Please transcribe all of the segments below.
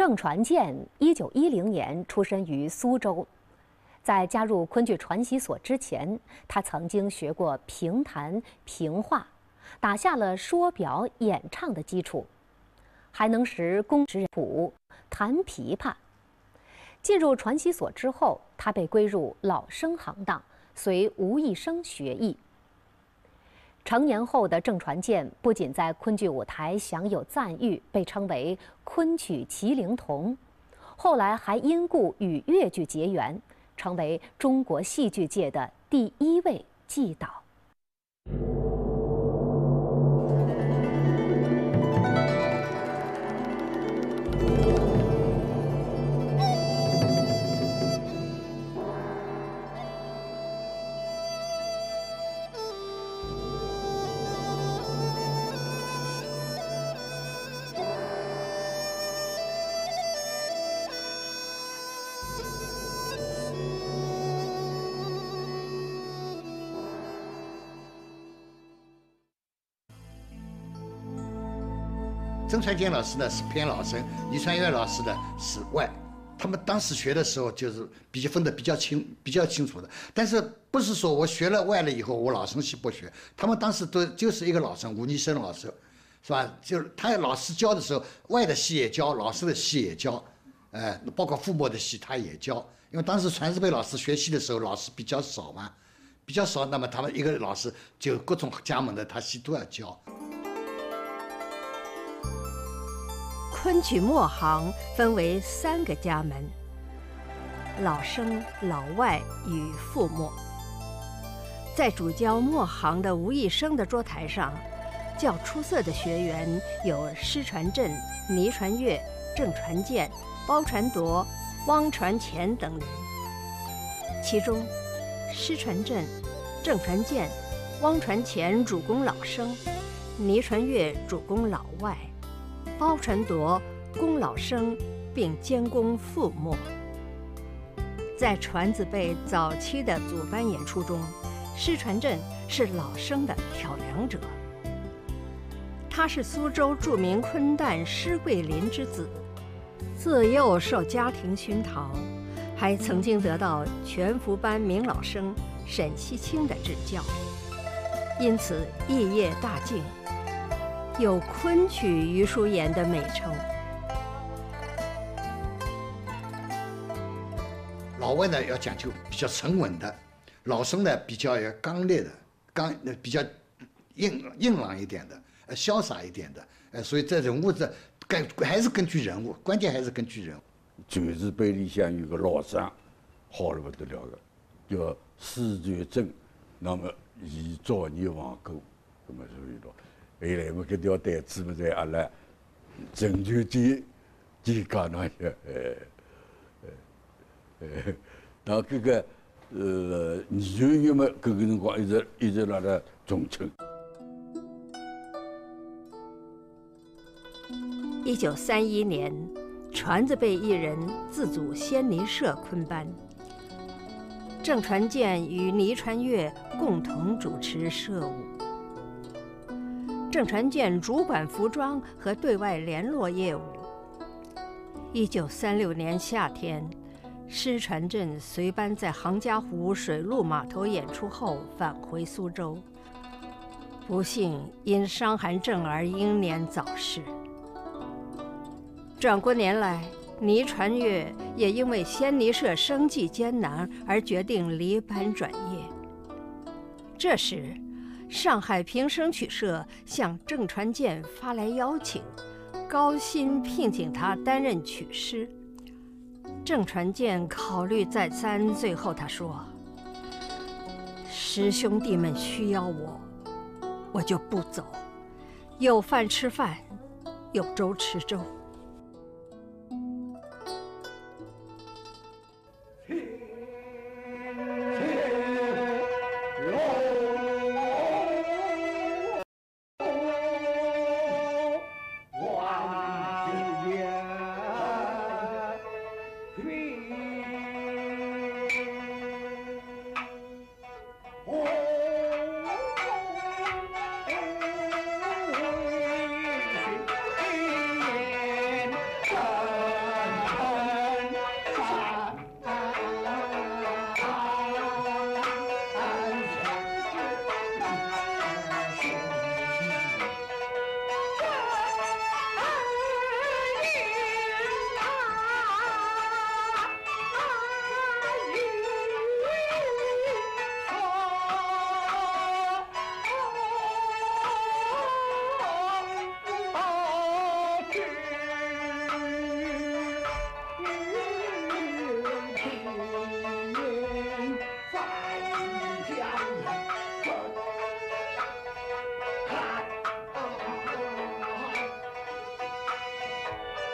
郑传健一九一零年出生于苏州，在加入昆剧传习所之前，他曾经学过评弹、评话，打下了说表演唱的基础，还能识宫职谱、弹琵琶。进入传习所之后，他被归入老生行当，随吴义生学艺。成年后的郑传健不仅在昆剧舞台享有赞誉，被称为“昆曲麒麟童”，后来还因故与越剧结缘，成为中国戏剧界的第一位季导。曾传健老师呢是偏老生，倪传月老师呢是外，他们当时学的时候就是比较分得比较清、比较清楚的。但是不是说我学了外了以后我老生戏不学，他们当时都就是一个老生，吴尼生老师，是吧？就是他老师教的时候，外的戏也教，老师的戏也教，哎，包括傅墨的戏他也教。因为当时传世辈老师学戏的时候，老师比较少嘛，比较少，那么他们一个老师就各种家门的他戏都要教。昆曲末行分为三个家门：老生、老外与傅墨。在主教末行的吴义生的桌台上，较出色的学员有施传振、倪传月、郑传健、包传铎、汪传乾等人。其中，施传振、郑传健、汪传乾主攻老生，倪传月主攻老外。包传铎功老生，并兼攻傅墨。在传子辈早期的组班演出中，施传振是老生的挑梁者。他是苏州著名昆旦施桂林之子，自幼受家庭熏陶，还曾经得到全福班名老生沈锡清的指教，因此艺业大进。有“昆曲余叔岩”的美称。老外呢要讲究比较沉稳的，老生呢比较要刚烈的，刚比较硬硬朗一点的，呃，潇洒一点的，呃，所以这人物这根还是根据人物，关键还是根据人物。传世碑里向有个老生，好了不得了的，叫施传正，那么以早年亡故，那么所以说。后来么，搿条带子么在阿拉郑州街街讲那些，呃呃呃，到搿个呃二月月么，搿个辰光一直一直辣辣中春。一九三一年，传子辈艺人自组仙尼社昆班，郑传健与倪传月共同主持社务。郑传健主管服装和对外联络业务。一九三六年夏天，施传振随班在杭嘉湖水陆码头演出后返回苏州，不幸因伤寒症而英年早逝。转过年来，倪传月也因为仙尼社生计艰难而决定离班转业。这时。上海平声曲社向郑传健发来邀请，高薪聘请他担任曲师。郑传健考虑再三，最后他说：“师兄弟们需要我，我就不走。有饭吃饭，有粥吃粥。”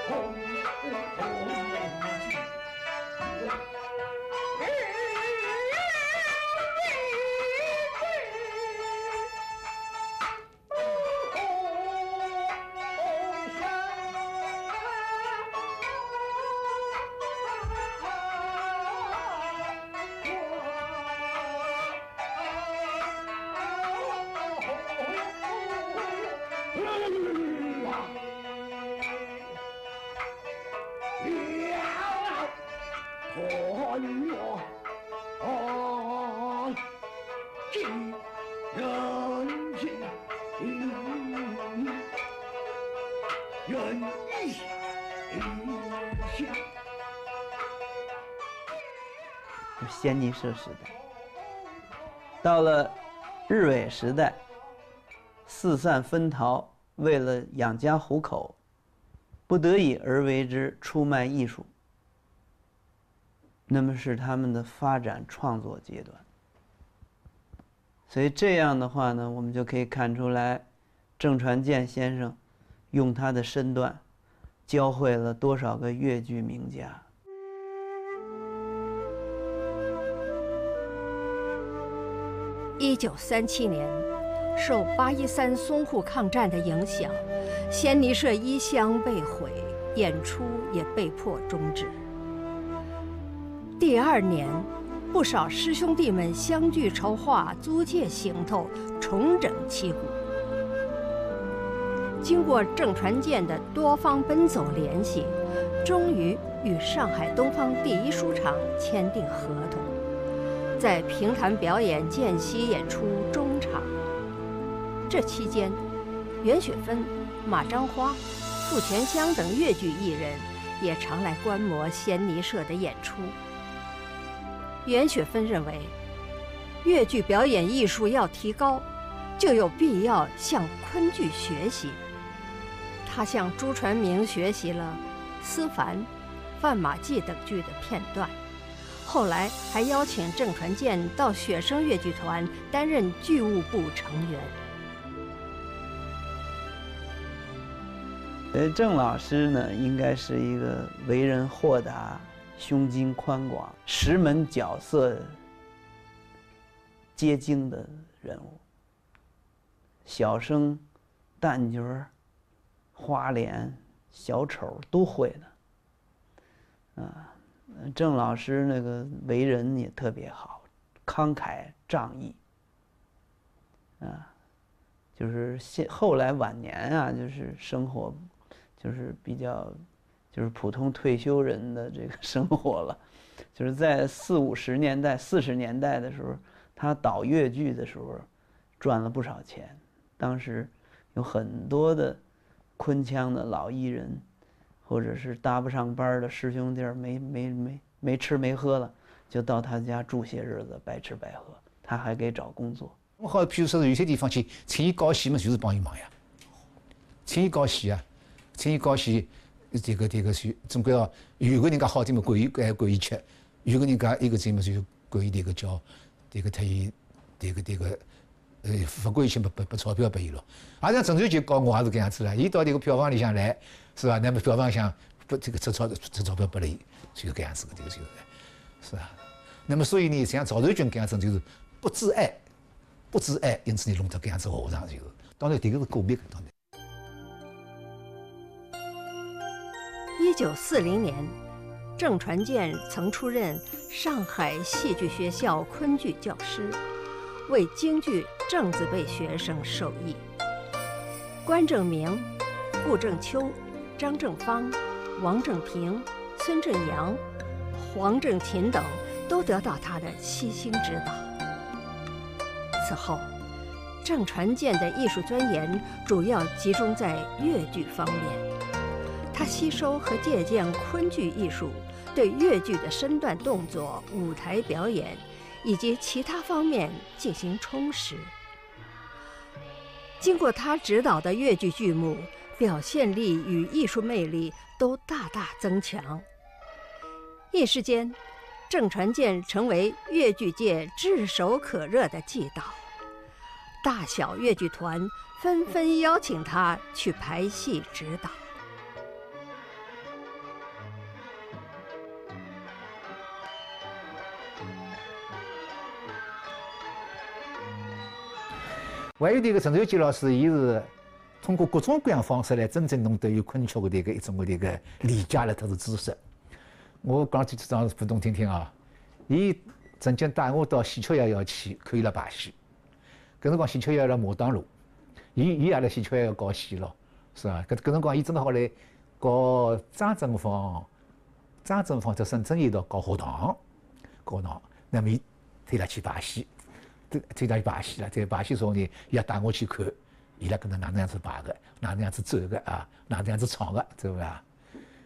红呀，红红红。就先尼社时代，到了日伪时代，四散分逃，为了养家糊口，不得已而为之出卖艺术。那么是他们的发展创作阶段。所以这样的话呢，我们就可以看出来，郑传健先生用他的身段，教会了多少个越剧名家。一九三七年，受八一三淞沪抗战的影响，仙尼社一乡被毁，演出也被迫终止。第二年，不少师兄弟们相聚筹划租借行头，重整旗鼓。经过郑传健的多方奔走联系，终于与上海东方第一书场签订合同。在评弹表演间隙演出中场。这期间，袁雪芬、马章花、傅全香等越剧艺人也常来观摩仙尼社的演出。袁雪芬认为，越剧表演艺术要提高，就有必要向昆剧学习。他向朱传明学习了《思凡》《范马记》等剧的片段。后来还邀请郑传健到雪声越剧团担任剧务部成员。呃，郑老师呢，应该是一个为人豁达、胸襟宽广、十门角色皆精的人物。小生、旦角、花脸、小丑都会的，啊。郑老师那个为人也特别好，慷慨仗义。啊，就是现后来晚年啊，就是生活，就是比较，就是普通退休人的这个 生活了。就是在四五十年代、四十年代的时候，他导越剧的时候，赚了不少钱。当时有很多的昆腔的老艺人。或者是搭不上班的师兄弟儿，没没没没吃没喝了，就到他家住些日子，白吃白喝，他还给找工作。我好，譬如说有些地方去请伊搞戏嘛，就是帮伊忙呀。请伊搞戏啊，请伊搞戏，这个这个是总归要有个人家好点嘛，管伊管管伊吃；有个人家一个节目就管伊这个叫这个特伊这个这个呃，不管伊钱不不不钞票给伊咯。啊，像郑州就搞我也是搿样子了，伊到这个票房里向来。是吧？那么票房想不这个出钞出钞票拨伊，就是搿样子的这个就是，是吧？那么所以呢，像赵瑞军搿样子就是不自爱，不自爱，因此呢弄得搿样子下场就是。当然迭个是个别，当然。一九四零年，郑传健曾出任上海戏剧学校昆剧教师，为京剧正字辈学生授艺。关正明、顾正秋。张正芳、王正平、孙正阳、黄正勤等都得到他的悉心指导。此后，郑传健的艺术钻研主要集中在越剧方面。他吸收和借鉴昆剧艺术，对越剧的身段动作、舞台表演以及其他方面进行充实。经过他指导的越剧剧目。表现力与艺术魅力都大大增强。一时间，郑传健成为越剧界炙手可热的季导，大小越剧团纷纷邀请他去排戏指导。还有这个陈瑞基老师，伊是。通过各种各样方式来真正弄得有昆曲的这个一种的个理解了，特是知识。我讲几张互动听听啊。伊曾经带我到戏曲学校去看伊拉排戏。搿辰光戏曲学校辣牡丹路，伊伊也辣戏曲学校搞戏咯，是吧？搿搿辰光伊正好来搞张正芳、张正芳在深圳一道搞学堂，搞学堂，那么伊推他去排戏，推推他去排戏了。在排戏时候呢，伊也带我去看，伊拉跟他哪能样子排的，哪能样子走的啊，哪能样子唱的，对不啦？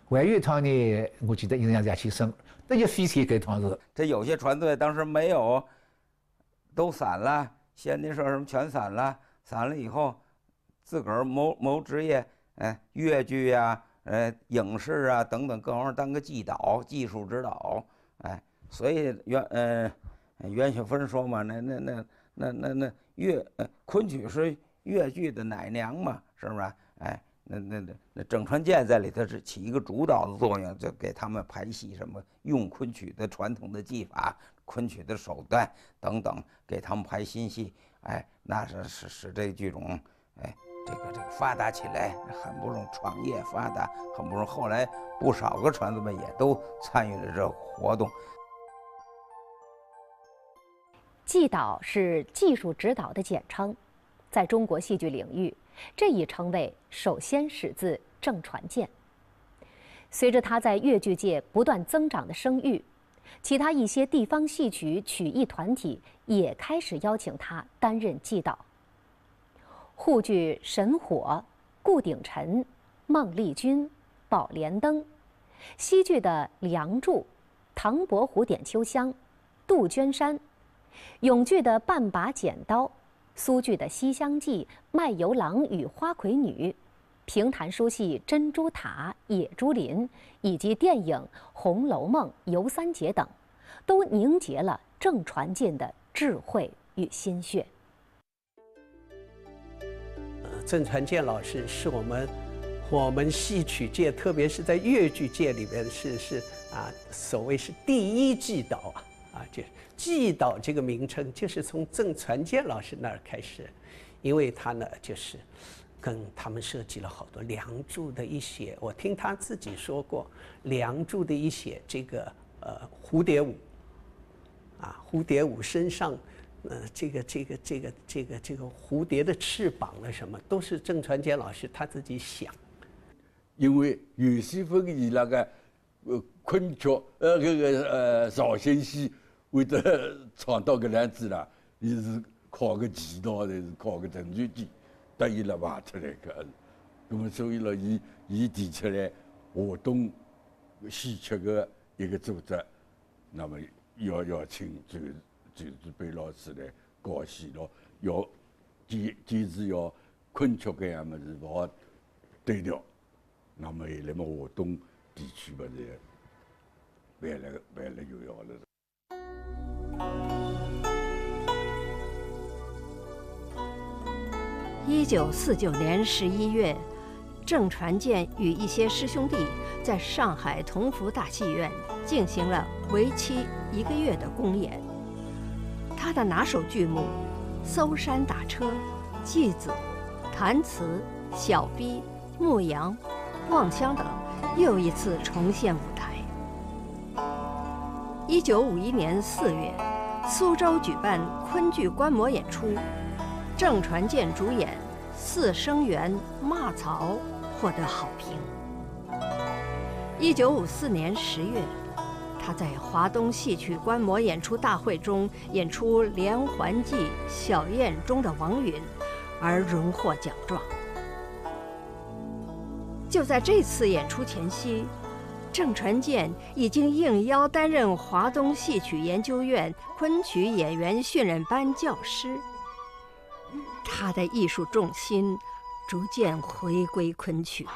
还有一趟呢，我记得印象也去省，那就飞天搿趟是。这有些船队当时没有，都散了，先帝说什么全散了，散了以后，自个儿谋谋职业，哎，越剧呀。呃，影视啊等等各方面当个技导、技术指导，哎，所以原呃袁雪芬说嘛，那那那那那那越呃昆曲是越剧的奶娘嘛，是不是？哎，那那那那郑传健在里头是起一个主导的作用，就给他们排戏什么，用昆曲的传统的技法、昆曲的手段等等，给他们排新戏，哎，那是使使这剧种，哎。这个这个发达起来，很不容易创业发达，很不容易。后来不少个传子们也都参与了这活动。技导是技术指导的简称，在中国戏剧领域，这一称谓首先始自郑传健。随着他在越剧界不断增长的声誉，其他一些地方戏曲曲艺团体也开始邀请他担任技导。沪剧《神火》，顾鼎臣、孟丽君、宝莲灯；西剧的《梁祝》，唐伯虎点秋香、杜鹃山；永剧的《半把剪刀》，苏剧的《西厢记》、卖油郎与花魁女；评弹书戏《珍珠塔》、野猪林，以及电影《红楼梦》、游三姐等，都凝结了郑传健的智慧与心血。郑传健老师是我们我们戏曲界，特别是在越剧界里边是是啊，所谓是第一季导啊啊，就季导这个名称就是从郑传健老师那儿开始，因为他呢就是跟他们设计了好多《梁祝》的一些，我听他自己说过，《梁祝》的一些这个呃蝴蝶舞啊，蝴蝶舞身上。呃，这个这个这个这个这个蝴蝶的翅膀了什么，都是郑传健老师他自己想。因为袁世芬以那个呃昆曲呃这个呃绍兴戏会得唱到搿样子啦，伊是靠个技道，还是靠个郑传健得意了画出来个。那么所以咯，伊伊提出来华东戏曲个一个组织，那么要要请这个。就是被老师来教戏咯，要坚坚持要昆曲搿样物事勿好对调，那么来么华东地区勿是办了办了就要了。一九四九年十一月，郑传健与一些师兄弟在上海同福大戏院进行了为期一个月的公演。他的拿手剧目《搜山打车》《继子》《弹词》《小逼》《牧羊》《望乡》等又一次重现舞台。一九五一年四月，苏州举办昆剧观摩演出，郑传健主演《四声猿骂曹》获得好评。一九五四年十月。他在华东戏曲观摩演出大会中演出《连环计》小燕中的王允，而荣获奖状。就在这次演出前夕，郑传健已经应邀担任华东戏曲研究院昆曲演员训练班教师他的艺术重心逐渐回归昆曲。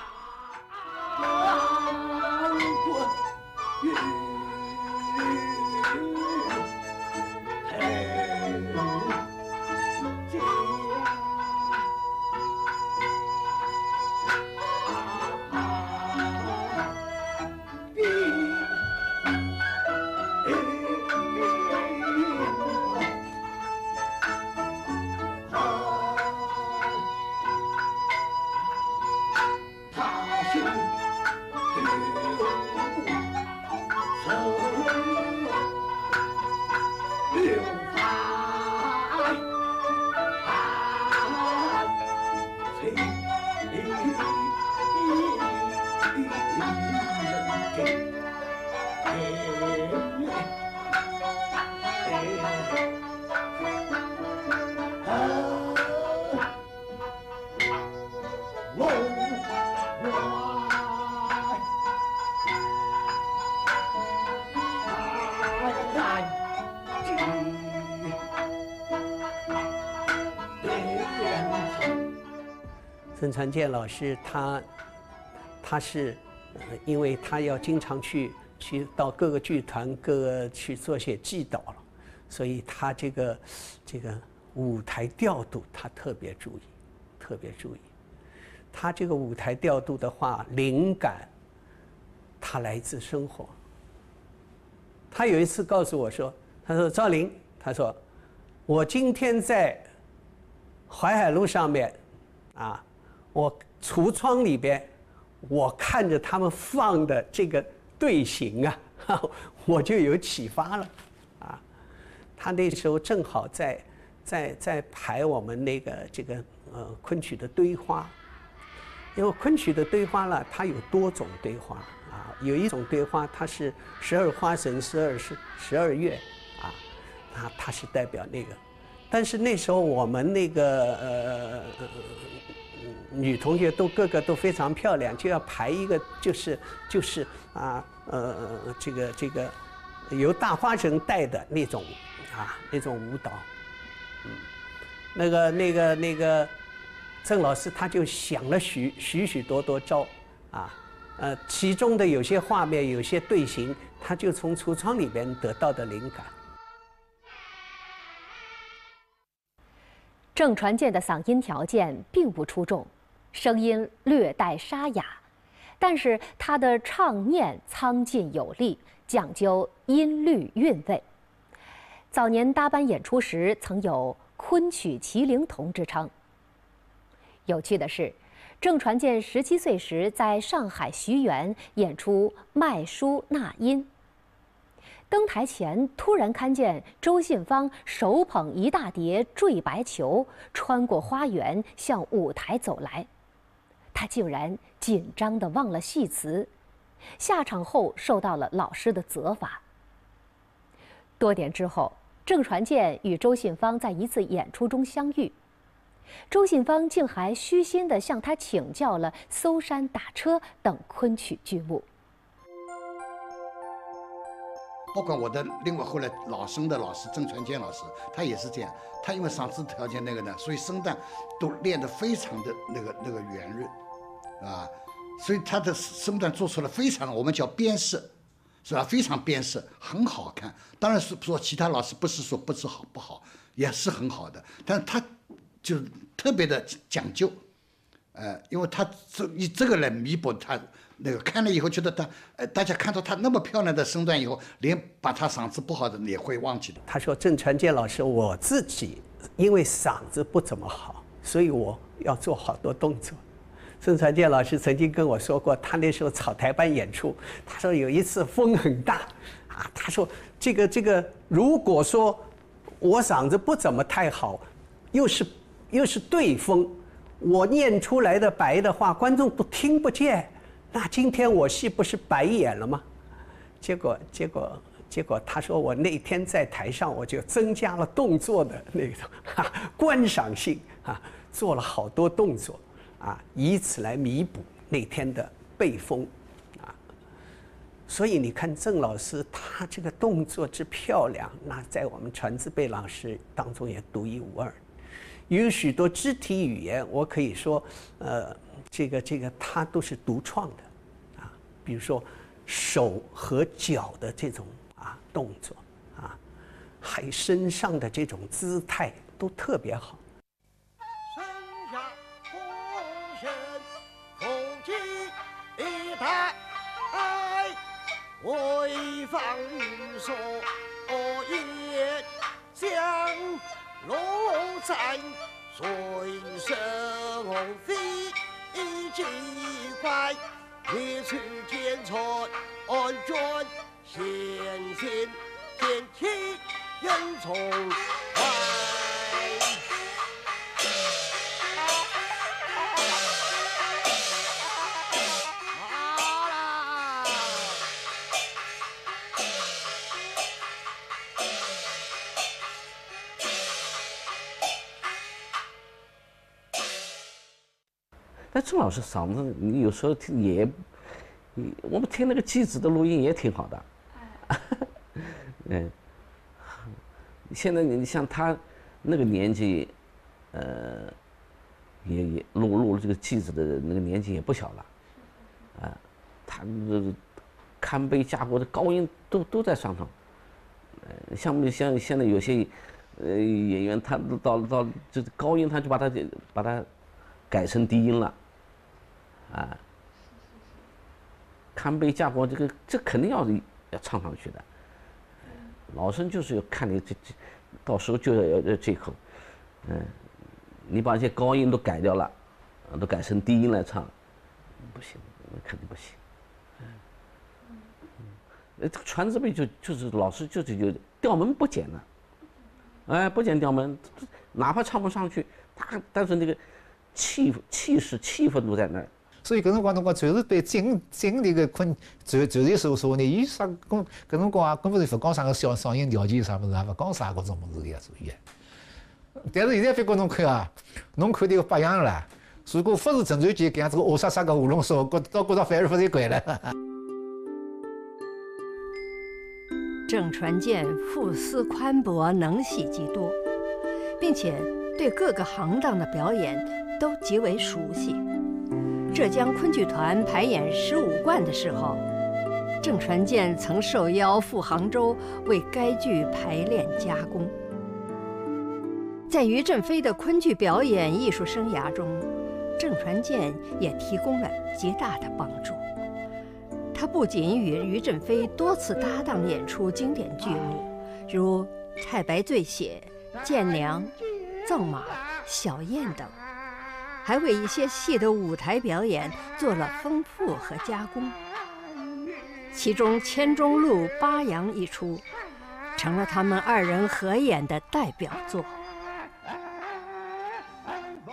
传健老师他他是，因为他要经常去去到各个剧团各个去做些祭导了，所以他这个这个舞台调度他特别注意，特别注意。他这个舞台调度的话，灵感他来自生活。他有一次告诉我说：“他说赵林，他说我今天在淮海路上面，啊，我橱窗里边，我看着他们放的这个队形啊，我就有启发了，啊，他那时候正好在在在排我们那个这个呃昆曲的堆花，因为昆曲的堆花呢，它有多种堆花啊，有一种堆花它是十二花神、十二是十二月，啊，它它是代表那个，但是那时候我们那个呃女同学都个个都非常漂亮，就要排一个就是就是啊呃这个这个由大花神带的那种啊那种舞蹈，那个那个那个郑老师他就想了许许许多多招啊，呃，其中的有些画面有些队形，他就从橱窗里边得到的灵感。郑传健的嗓音条件并不出众，声音略带沙哑，但是他的唱念苍劲有力，讲究音律韵味。早年搭班演出时，曾有“昆曲麒麟童”之称。有趣的是，郑传健十七岁时在上海徐园演出《卖书纳音》。登台前，突然看见周信芳手捧一大叠缀白球，穿过花园向舞台走来。他竟然紧张的忘了戏词，下场后受到了老师的责罚。多年之后，郑传健与周信芳在一次演出中相遇，周信芳竟还虚心地向他请教了搜山打车等昆曲剧目。包括我的另外后来老生的老师郑传健老师，他也是这样。他因为嗓子条件那个呢，所以声带都练得非常的那个那个圆润，啊，所以他的身段做出了非常我们叫边饰，是吧？非常边饰，很好看。当然是说其他老师不是说不是好不好，也是很好的，但是他就特别的讲究，呃，因为他这以这个来弥补他。那个看了以后觉得他，呃，大家看到他那么漂亮的身段以后，连把他嗓子不好的也会忘记的。他说：“郑传健老师，我自己因为嗓子不怎么好，所以我要做好多动作。”孙传健老师曾经跟我说过，他那时候草台班演出，他说有一次风很大，啊，他说这个这个，如果说我嗓子不怎么太好，又是又是对风，我念出来的白的话，观众都听不见。那今天我戏不是白演了吗？结果结果结果，他说我那天在台上我就增加了动作的那种 哈观赏性啊，做了好多动作啊，以此来弥补那天的背风啊。所以你看郑老师他这个动作之漂亮，那在我们传字辈老师当中也独一无二。有许多肢体语言，我可以说，呃。这个这个他都是独创的，啊，比如说手和脚的这种啊动作，啊，还身上的这种姿态都特别好。威放云锁烟，将龙战水声飞。机关，铁出剑穿安卷，先先天气人从郑老师嗓子，你有时候听也，你我们听那个机子的录音也挺好的。嗯，现在你像他那个年纪，呃，也也录录了这个记子的那个年纪也不小了，啊，他这堪悲家国的高音都都在上头，呃，像不像现在有些呃演员，他到到这高音他就把它把它改成低音了，啊，堪悲家国这个这肯定要要唱上去的，老生就是要看你这这，到时候就要要这口，嗯。你把这些高音都改掉了，都改成低音来唱，不行，那肯定不行。嗯，呃，这个传字辈就就是老师就是就调门不减了，哎，不减调门，哪怕唱不上去，他但是那个气气势气氛都在那儿。所以搿辰光侬讲就是对经经历个昆，就就是说说呢，伊啥讲搿辰光啊，根本是勿讲啥个小嗓音条件啥物事，也勿讲啥搿种物事呀，所以。但是现在别个侬看啊，侬看迭个八样了。如果勿是郑传健搿样子个恶杀杀个喉咙说，觉倒觉着反而不才怪了。郑传健腹思宽博，能戏极多，并且对各个行当的表演都极为熟悉。浙江昆剧团排演《十五贯》的时候，郑传健曾受邀赴杭州为该剧排练加工。在于振飞的昆剧表演艺术生涯中，郑传健也提供了极大的帮助。他不仅与于振飞多次搭档演出经典剧目，如《太白醉写》《剑娘》《赠马》《小燕》等，还为一些戏的舞台表演做了丰富和加工。其中《千钟路八阳》一出，成了他们二人合演的代表作。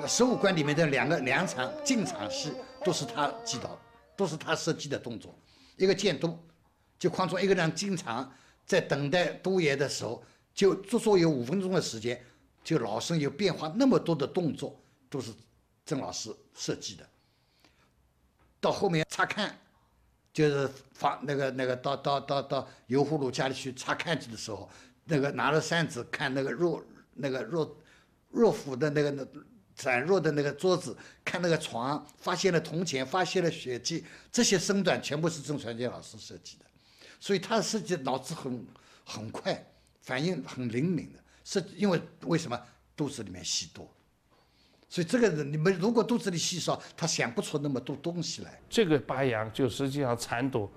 十五关里面的两个两场进场戏都是他记导，都是他设计的动作。一个监督，就框中一个人进场，在等待督爷的时候，就足足有五分钟的时间，就老生有变化那么多的动作，都是郑老师设计的。到后面查看，就是放那个那个到到到到油葫芦家里去查看去的时候，那个拿着扇子看那个若那个若若府的那个那。展若的那个桌子，看那个床，发现了铜钱，发现了血迹，这些身段全部是郑传健老师设计的，所以他设计脑子很很快，反应很灵敏的，是因为为什么肚子里面戏多，所以这个人你们如果肚子里稀少，他想不出那么多东西来。这个八阳就实际上缠斗，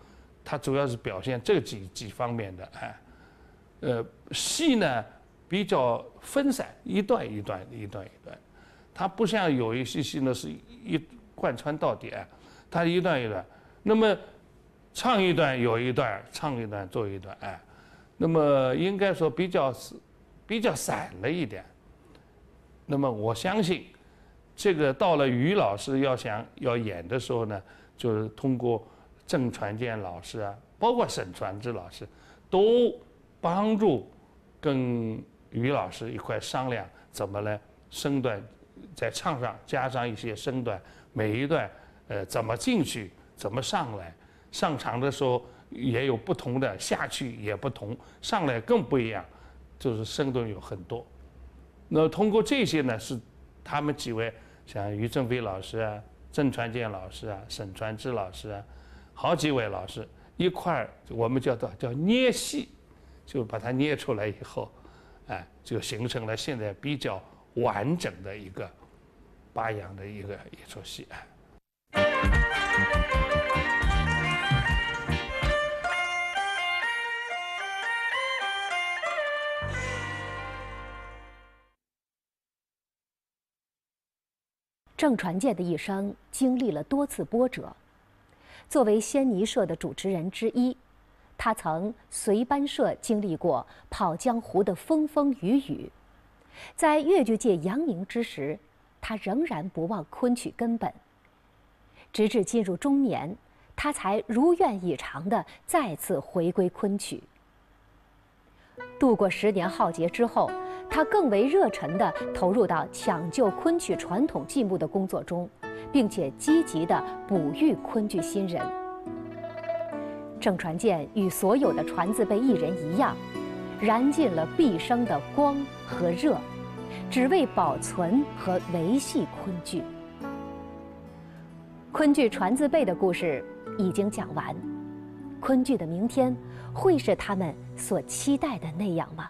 它主要是表现这几几方面的哎，呃，戏呢比较分散，一段一段，一段一段。它不像有一些戏呢，是一贯穿到底，它一段一段，那么唱一段有一段，唱一段做一段，哎，那么应该说比较是比较散了一点。那么我相信，这个到了于老师要想要演的时候呢，就是通过郑传健老师啊，包括沈传志老师，都帮助跟于老师一块商量怎么来身段。在唱上加上一些身段，每一段，呃，怎么进去，怎么上来，上场的时候也有不同的，下去也不同，上来更不一样，就是身段有很多。那通过这些呢，是他们几位，像于正飞老师啊、郑传健老师啊、沈传志老师啊，好几位老师一块儿，我们叫做叫捏戏，就把它捏出来以后，哎，就形成了现在比较完整的一个。巴扬的一个一出戏。郑传健的一生经历了多次波折。作为仙尼社的主持人之一，他曾随班社经历过跑江湖的风风雨雨，在越剧界扬名之时。他仍然不忘昆曲根本，直至进入中年，他才如愿以偿地再次回归昆曲。度过十年浩劫之后，他更为热忱地投入到抢救昆曲传统剧目的工作中，并且积极地哺育昆剧新人。郑传健与所有的传字辈艺人一样，燃尽了毕生的光和热。只为保存和维系昆剧。昆剧传字辈的故事已经讲完，昆剧的明天会是他们所期待的那样吗？